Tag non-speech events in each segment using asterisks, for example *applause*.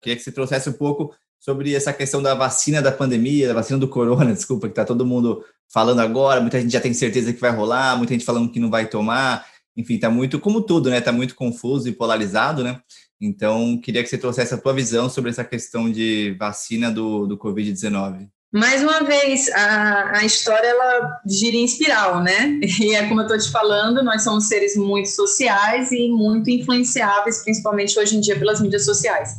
Queria que você trouxesse um pouco sobre essa questão da vacina da pandemia, da vacina do corona, *laughs* desculpa, que está todo mundo falando agora, muita gente já tem certeza que vai rolar, muita gente falando que não vai tomar, enfim, está muito, como tudo, né? Está muito confuso e polarizado, né? Então, queria que você trouxesse a tua visão sobre essa questão de vacina do, do Covid-19. Mais uma vez, a, a história ela gira em espiral, né? E é como eu estou te falando, nós somos seres muito sociais e muito influenciáveis, principalmente hoje em dia pelas mídias sociais.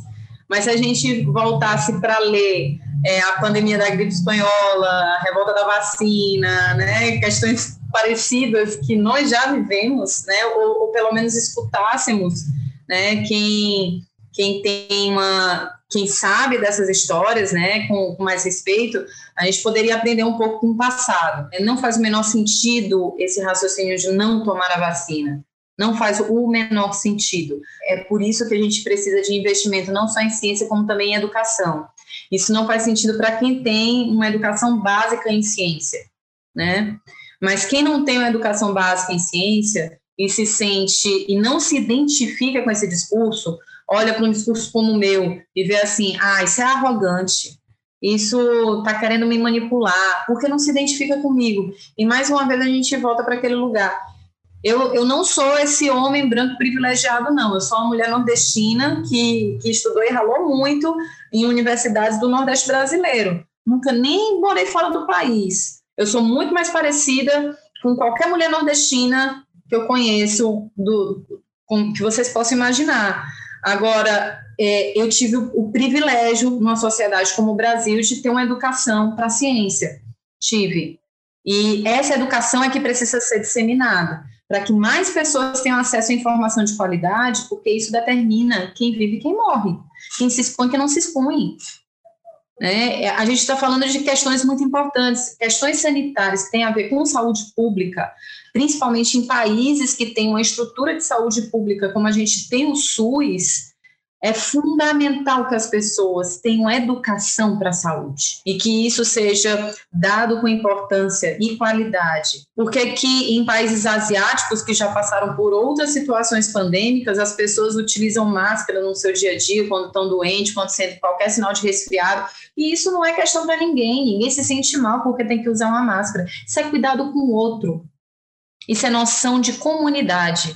Mas se a gente voltasse para ler é, a pandemia da gripe espanhola, a revolta da vacina, né, questões parecidas que nós já vivemos, né, ou, ou pelo menos escutássemos, né, quem, quem tem uma, quem sabe dessas histórias, né, com, com, mais respeito, a gente poderia aprender um pouco com o passado. Não faz o menor sentido esse raciocínio de não tomar a vacina. Não faz o menor sentido. É por isso que a gente precisa de investimento não só em ciência, como também em educação. Isso não faz sentido para quem tem uma educação básica em ciência, né? Mas quem não tem uma educação básica em ciência e se sente e não se identifica com esse discurso, olha para um discurso como o meu e vê assim, ah, isso é arrogante, isso está querendo me manipular, porque não se identifica comigo. E mais uma vez a gente volta para aquele lugar. Eu, eu não sou esse homem branco privilegiado, não. Eu sou uma mulher nordestina que, que estudou e ralou muito em universidades do Nordeste brasileiro. Nunca nem morei fora do país. Eu sou muito mais parecida com qualquer mulher nordestina que eu conheço, do, com, que vocês possam imaginar. Agora, é, eu tive o, o, privilégio, numa sociedade como o Brasil, de ter uma educação para a ciência. Tive. E essa educação é que precisa ser disseminada para que mais pessoas tenham acesso à informação de qualidade, porque isso determina quem vive e quem morre, quem se expõe e quem não se expõe. Né? A gente está falando de questões muito importantes, questões sanitárias que têm a ver com saúde pública, principalmente em países que têm uma estrutura de saúde pública, como a gente tem o SUS, é fundamental que as pessoas tenham educação para a saúde e que isso seja dado com importância e qualidade. Porque que em países asiáticos que já passaram por outras situações pandêmicas, as pessoas utilizam máscara no seu dia a dia quando estão doentes, quando sentem qualquer sinal de resfriado, e isso não é questão para ninguém, ninguém se sente mal porque tem que usar uma máscara. Isso é cuidado com o outro. Isso é noção de comunidade.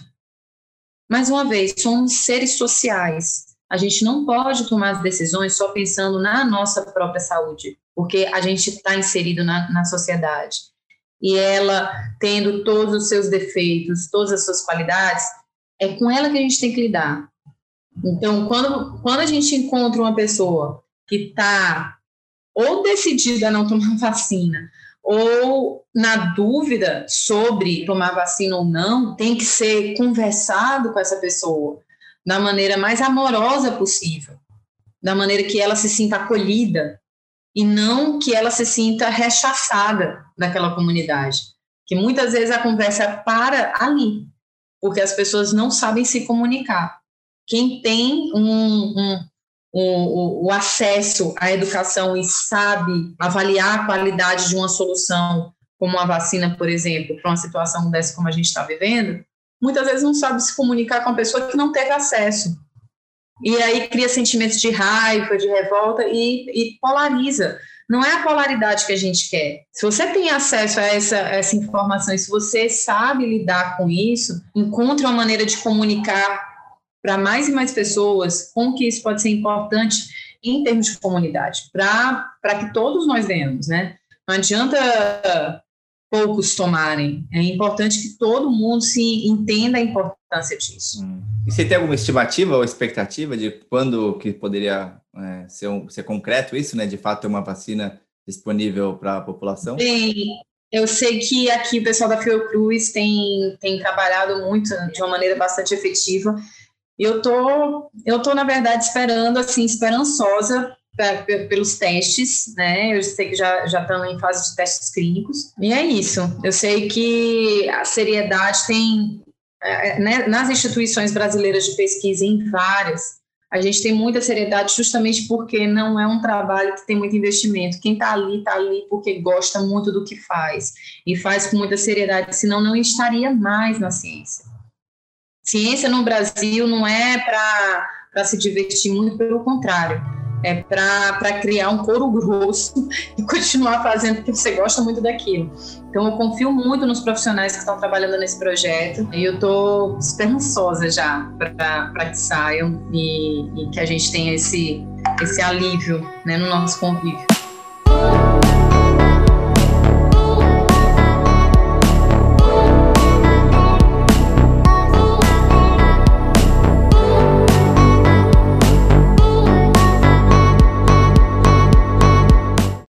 Mais uma vez, somos seres sociais a gente não pode tomar as decisões só pensando na nossa própria saúde, porque a gente está inserido na, na sociedade. E ela, tendo todos os seus defeitos, todas as suas qualidades, é com ela que a gente tem que lidar. Então, quando, quando a gente encontra uma pessoa que está ou decidida a não tomar *laughs* vacina, ou na dúvida sobre tomar vacina ou não, tem que ser conversado com essa pessoa da maneira mais amorosa possível, da maneira que ela se sinta acolhida e não que ela se sinta rechaçada daquela comunidade. Que muitas vezes a conversa para ali, porque as pessoas não sabem se comunicar. Quem tem um, um, um, o acesso à educação e sabe avaliar a qualidade de uma solução, como a vacina, por exemplo, para uma situação dessa como a gente está vivendo, muitas vezes não sabe se comunicar com a pessoa que não teve acesso. E aí cria sentimentos de raiva, de revolta e, e polariza. Não é a polaridade que a gente quer. Se você tem acesso a essa, essa informação e se você sabe lidar com isso, encontre uma maneira de comunicar para mais e mais pessoas como que isso pode ser importante em termos de comunidade, para que todos nós venhamos, né? Não adianta poucos tomarem. É importante que todo mundo se entenda a importância disso. Hum. E você tem alguma estimativa ou expectativa de quando que poderia é, ser, um, ser concreto isso, né? De fato, ter uma vacina disponível para a população? Bem, eu sei que aqui o pessoal da Fiocruz tem, tem trabalhado muito de uma maneira bastante efetiva. E eu tô, eu tô na verdade esperando, assim, esperançosa pelos testes, né? Eu sei que já, já estão em fase de testes clínicos. E é isso. Eu sei que a seriedade tem. É, é, né, nas instituições brasileiras de pesquisa, em várias, a gente tem muita seriedade justamente porque não é um trabalho que tem muito investimento. Quem está ali, está ali porque gosta muito do que faz e faz com muita seriedade, senão não estaria mais na ciência. Ciência no Brasil não é para para se divertir, muito pelo contrário. É para criar um couro grosso e continuar fazendo porque você gosta muito daquilo. Então, eu confio muito nos profissionais que estão trabalhando nesse projeto e eu estou esperançosa já para que saiam e, e, que a gente tenha esse, esse alívio né, no nosso convívio.